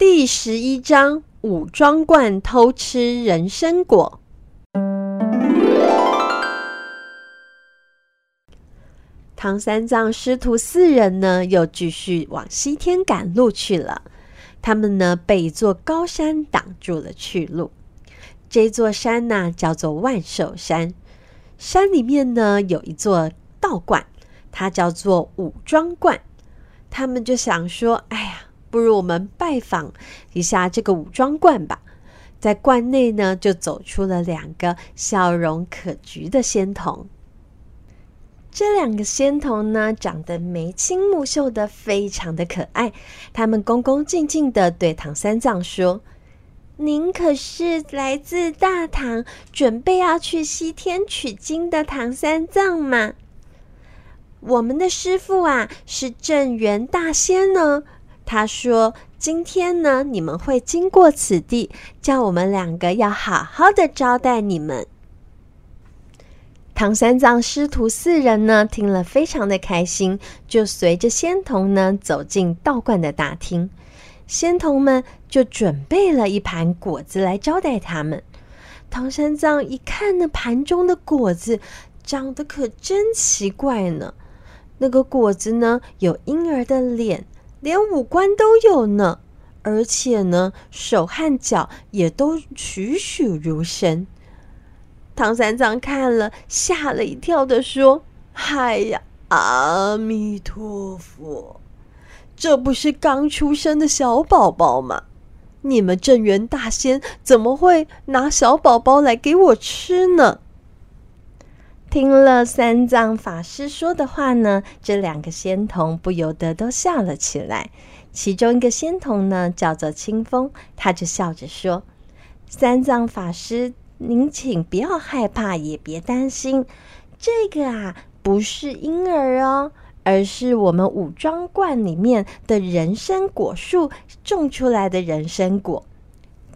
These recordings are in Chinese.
第十一章：武装观偷吃人参果。唐三藏师徒四人呢，又继续往西天赶路去了。他们呢，被一座高山挡住了去路。这座山呢，叫做万寿山。山里面呢，有一座道观，它叫做武装观。他们就想说：“哎呀。”不如我们拜访一下这个武装观吧。在观内呢，就走出了两个笑容可掬的仙童。这两个仙童呢，长得眉清目秀的，非常的可爱。他们恭恭敬敬的对唐三藏说：“您可是来自大唐，准备要去西天取经的唐三藏吗？我们的师傅啊，是镇元大仙呢。”他说：“今天呢，你们会经过此地，叫我们两个要好好的招待你们。”唐三藏师徒四人呢，听了非常的开心，就随着仙童呢走进道观的大厅。仙童们就准备了一盘果子来招待他们。唐三藏一看那盘中的果子，长得可真奇怪呢。那个果子呢，有婴儿的脸。连五官都有呢，而且呢，手和脚也都栩栩如生。唐三藏看了，吓了一跳的说：“嗨呀，阿弥陀佛，这不是刚出生的小宝宝吗？你们镇元大仙怎么会拿小宝宝来给我吃呢？”听了三藏法师说的话呢，这两个仙童不由得都笑了起来。其中一个仙童呢，叫做清风，他就笑着说：“三藏法师，您请不要害怕，也别担心，这个啊不是婴儿哦，而是我们武装观里面的人参果树种出来的人参果。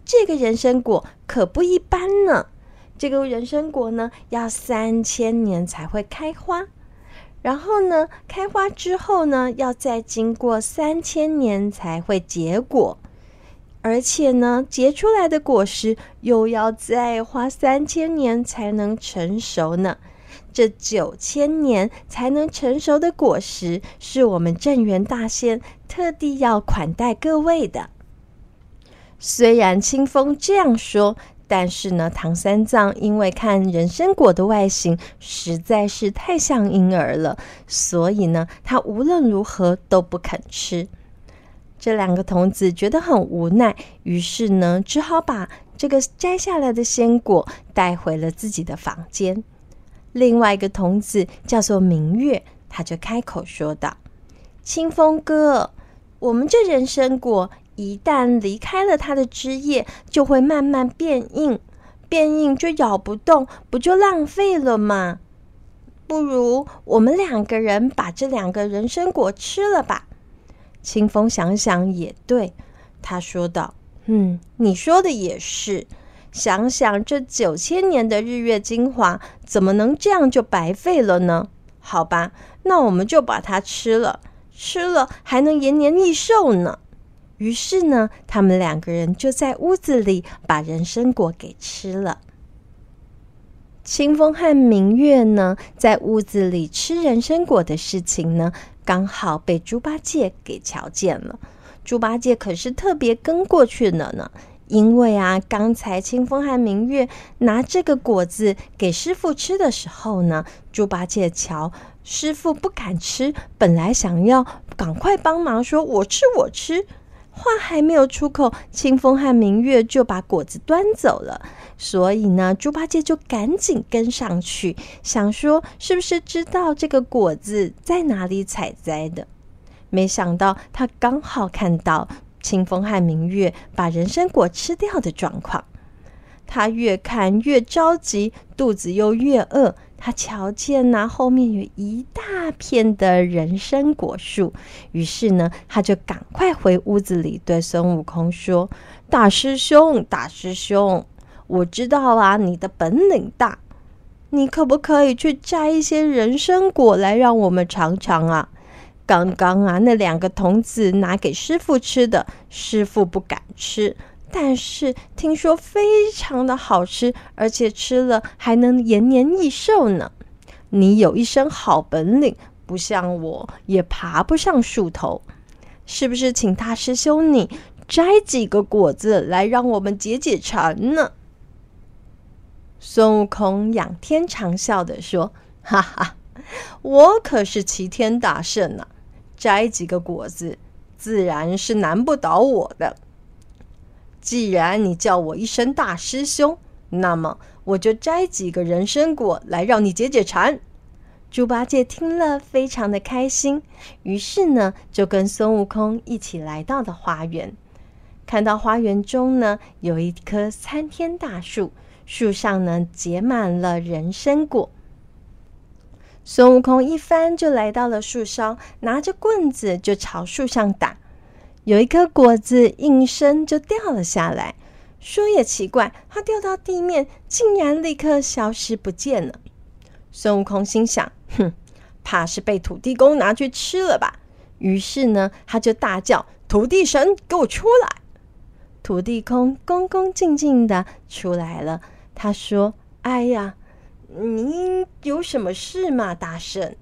这个人参果可不一般呢。”这个人参果呢，要三千年才会开花，然后呢，开花之后呢，要再经过三千年才会结果，而且呢，结出来的果实又要再花三千年才能成熟呢。这九千年才能成熟的果实，是我们镇元大仙特地要款待各位的。虽然清风这样说。但是呢，唐三藏因为看人参果的外形实在是太像婴儿了，所以呢，他无论如何都不肯吃。这两个童子觉得很无奈，于是呢，只好把这个摘下来的鲜果带回了自己的房间。另外一个童子叫做明月，他就开口说道：“清风哥，我们这人参果。”一旦离开了它的枝叶，就会慢慢变硬，变硬就咬不动，不就浪费了吗？不如我们两个人把这两个人参果吃了吧。清风想想也对，他说道：“嗯，你说的也是。想想这九千年的日月精华，怎么能这样就白费了呢？好吧，那我们就把它吃了，吃了还能延年益寿呢。”于是呢，他们两个人就在屋子里把人参果给吃了。清风和明月呢，在屋子里吃人参果的事情呢，刚好被猪八戒给瞧见了。猪八戒可是特别跟过去了呢，因为啊，刚才清风和明月拿这个果子给师傅吃的时候呢，猪八戒瞧师傅不敢吃，本来想要赶快帮忙，说我吃，我吃。话还没有出口，清风和明月就把果子端走了。所以呢，猪八戒就赶紧跟上去，想说是不是知道这个果子在哪里采摘的？没想到他刚好看到清风和明月把人参果吃掉的状况，他越看越着急，肚子又越饿。他瞧见那后面有一大片的人参果树，于是呢，他就赶快回屋子里对孙悟空说：“大师兄，大师兄，我知道啊，你的本领大，你可不可以去摘一些人参果来让我们尝尝啊？刚刚啊，那两个童子拿给师傅吃的，师傅不敢吃，但是听说非常的好吃，而且吃了还能延年益寿呢。你有一身好本领，不像我也爬不上树头，是不是？请大师兄你摘几个果子来让我们解解馋呢？孙悟空仰天长笑地说：“哈哈，我可是齐天大圣呢，摘几个果子自然是难不倒我的。既然你叫我一声大师兄，那么我就摘几个人参果来让你解解馋。”猪八戒听了非常的开心，于是呢，就跟孙悟空一起来到了花园。看到花园中呢，有一棵参天大树，树上呢结满了人参果。孙悟空一翻就来到了树梢，拿着棍子就朝树上打。有一颗果子应声就掉了下来。说也奇怪，它掉到地面，竟然立刻消失不见了。孙悟空心想。哼，怕是被土地公拿去吃了吧？于是呢，他就大叫：“土地神，给我出来！”土地公恭恭敬敬的出来了。他说：“哎呀，您有什么事吗，大圣？”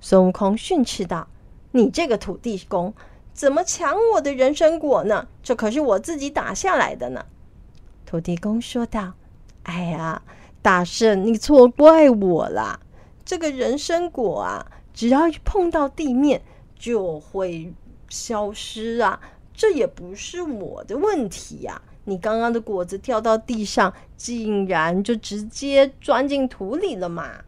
孙悟空训斥道：“你这个土地公，怎么抢我的人参果呢？这可是我自己打下来的呢。”土地公说道：“哎呀，大圣，你错怪我了。”这个人参果啊，只要一碰到地面就会消失啊，这也不是我的问题呀。你刚刚的果子掉到地上，竟然就直接钻进土里了嘛。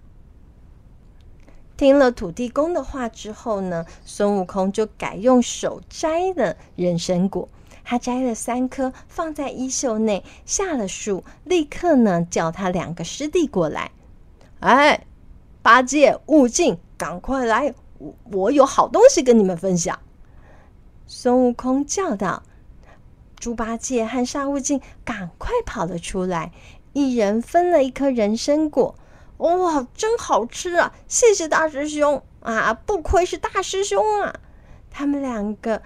听了土地公的话之后呢，孙悟空就改用手摘的人参果，他摘了三颗放在衣袖内，下了树，立刻呢叫他两个师弟过来，哎。八戒、悟净，赶快来！我我有好东西跟你们分享。孙悟空叫道：“猪八戒和沙悟净赶快跑了出来，一人分了一颗人参果。哇，真好吃啊！谢谢大师兄啊，不愧是大师兄啊！”他们两个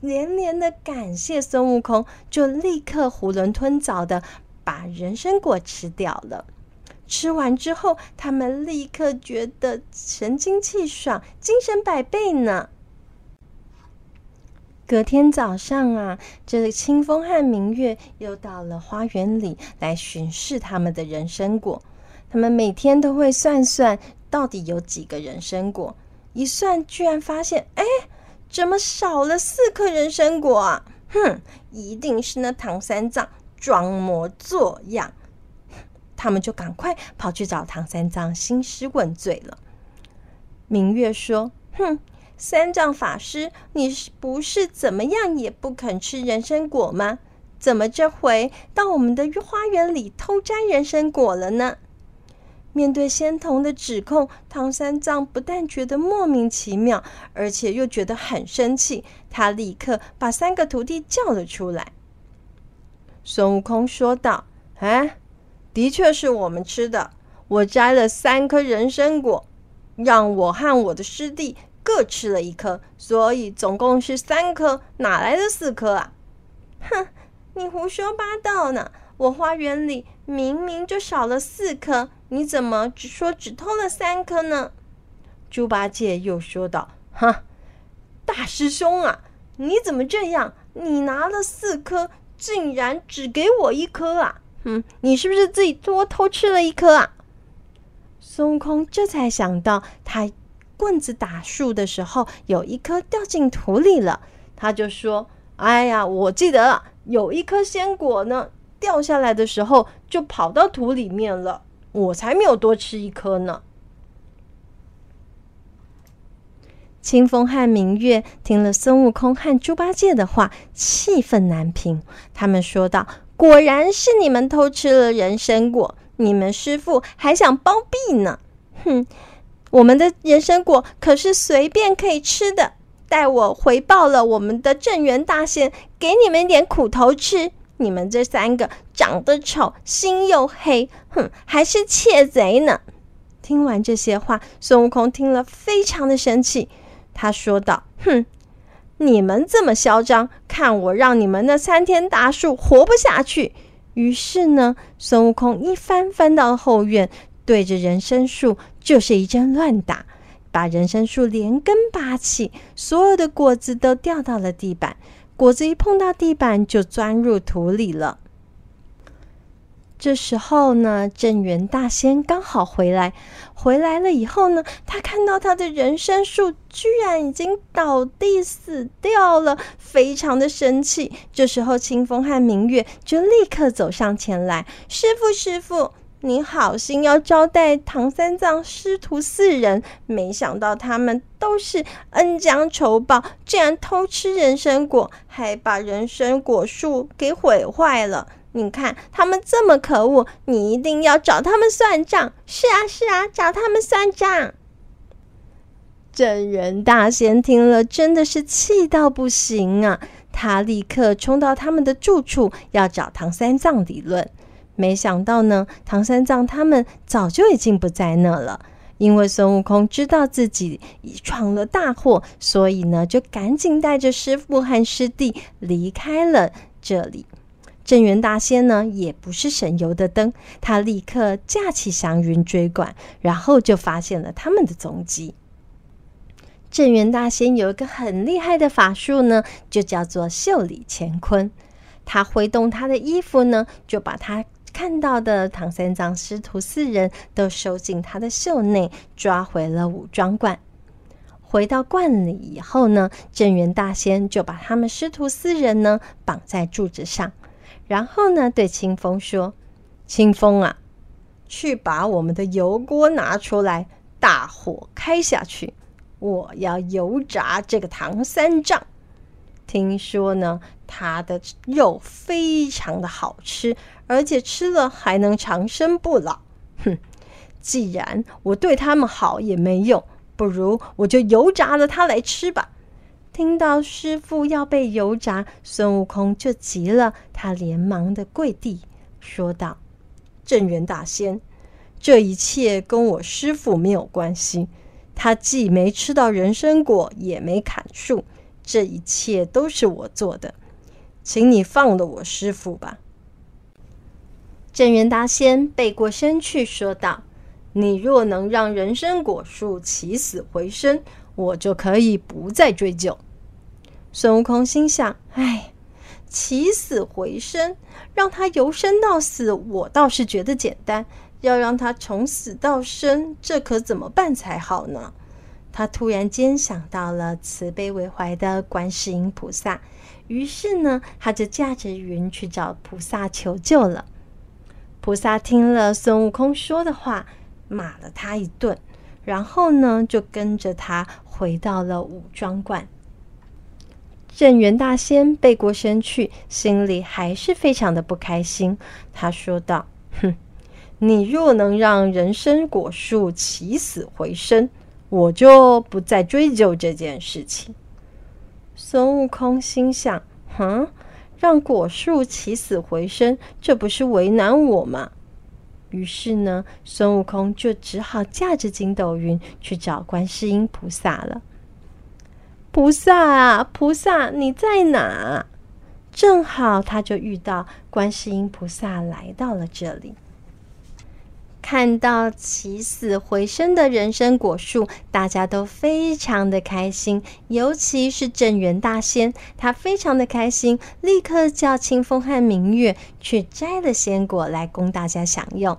连连的感谢孙悟空，就立刻囫囵吞枣的把人参果吃掉了。吃完之后，他们立刻觉得神清气爽，精神百倍呢。隔天早上啊，这个清风和明月又到了花园里来巡视他们的人参果。他们每天都会算算到底有几个人参果，一算居然发现，哎，怎么少了四颗人参果啊？哼，一定是那唐三藏装模作样。他们就赶快跑去找唐三藏兴师问罪了。明月说：“哼，三藏法师，你是不是怎么样也不肯吃人参果吗？怎么这回到我们的花园里偷摘人参果了呢？”面对仙童的指控，唐三藏不但觉得莫名其妙，而且又觉得很生气。他立刻把三个徒弟叫了出来。孙悟空说道：“啊。”的确是我们吃的。我摘了三颗人参果，让我和我的师弟各吃了一颗，所以总共是三颗。哪来的四颗啊？哼，你胡说八道呢！我花园里明明就少了四颗，你怎么只说只偷了三颗呢？猪八戒又说道：“哈，大师兄啊，你怎么这样？你拿了四颗，竟然只给我一颗啊！”嗯，你是不是自己多偷吃了一颗啊？孙悟空这才想到，他棍子打树的时候有一颗掉进土里了。他就说：“哎呀，我记得有一颗仙果呢，掉下来的时候就跑到土里面了，我才没有多吃一颗呢。”清风和明月听了孙悟空和猪八戒的话，气愤难平。他们说道。果然是你们偷吃了人参果，你们师傅还想包庇呢！哼，我们的人参果可是随便可以吃的。待我回报了我们的镇元大仙，给你们点苦头吃。你们这三个长得丑，心又黑，哼，还是窃贼呢！听完这些话，孙悟空听了非常的生气，他说道：“哼，你们这么嚣张，看我让你们那参天大树活不下去！”于是呢，孙悟空一翻翻到后院，对着人参树就是一阵乱打，把人参树连根拔起，所有的果子都掉到了地板。果子一碰到地板，就钻入土里了。这时候呢，镇元大仙刚好回来。回来了以后呢，他看到他的人参树居然已经倒地死掉了，非常的生气。这时候，清风和明月就立刻走上前来：“师傅，师傅，你好心要招待唐三藏师徒四人，没想到他们都是恩将仇报，竟然偷吃人参果，还把人参果树给毁坏了。”你看他们这么可恶，你一定要找他们算账。是啊，是啊，找他们算账。镇元大仙听了，真的是气到不行啊！他立刻冲到他们的住处，要找唐三藏理论。没想到呢，唐三藏他们早就已经不在那了。因为孙悟空知道自己闯了大祸，所以呢，就赶紧带着师傅和师弟离开了这里。镇元大仙呢，也不是省油的灯，他立刻架起祥云追赶，然后就发现了他们的踪迹。镇元大仙有一个很厉害的法术呢，就叫做袖里乾坤。他挥动他的衣服呢，就把他看到的唐三藏师徒四人都收进他的袖内，抓回了五庄观。回到观里以后呢，镇元大仙就把他们师徒四人呢绑在柱子上。然后呢，对清风说：“清风啊，去把我们的油锅拿出来，大火开下去，我要油炸这个唐三藏。听说呢，他的肉非常的好吃，而且吃了还能长生不老。哼，既然我对他们好也没用，不如我就油炸了他来吃吧。”听到师傅要被油炸，孙悟空就急了，他连忙的跪地说道：“镇元大仙，这一切跟我师傅没有关系，他既没吃到人参果，也没砍树，这一切都是我做的，请你放了我师傅吧。”镇元大仙背过身去说道：“你若能让人参果树起死回生，我就可以不再追究。”孙悟空心想：“哎，起死回生，让他由生到死，我倒是觉得简单；要让他从死到生，这可怎么办才好呢？”他突然间想到了慈悲为怀的观世音菩萨，于是呢，他就驾着云去找菩萨求救了。菩萨听了孙悟空说的话，骂了他一顿，然后呢，就跟着他回到了五庄观。镇元大仙背过身去，心里还是非常的不开心。他说道：“哼，你若能让人参果树起死回生，我就不再追究这件事情。”孙悟空心想：“哼，让果树起死回生，这不是为难我吗？”于是呢，孙悟空就只好驾着筋斗云去找观世音菩萨了。菩萨啊，菩萨，你在哪？正好他就遇到观世音菩萨来到了这里，看到起死回生的人参果树，大家都非常的开心，尤其是镇元大仙，他非常的开心，立刻叫清风和明月去摘了仙果来供大家享用。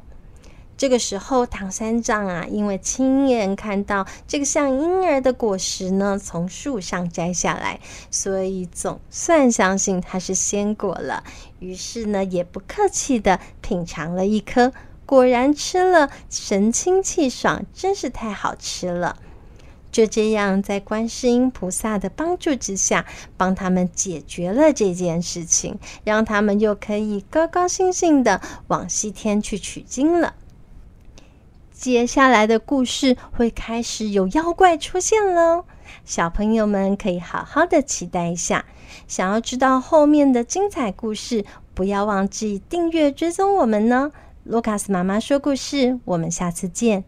这个时候，唐三藏啊，因为亲眼看到这个像婴儿的果实呢，从树上摘下来，所以总算相信它是仙果了。于是呢，也不客气的品尝了一颗，果然吃了神清气爽，真是太好吃了。就这样，在观世音菩萨的帮助之下，帮他们解决了这件事情，让他们又可以高高兴兴的往西天去取经了。接下来的故事会开始有妖怪出现喽，小朋友们可以好好的期待一下。想要知道后面的精彩故事，不要忘记订阅追踪我们呢。卢卡斯妈妈说故事，我们下次见。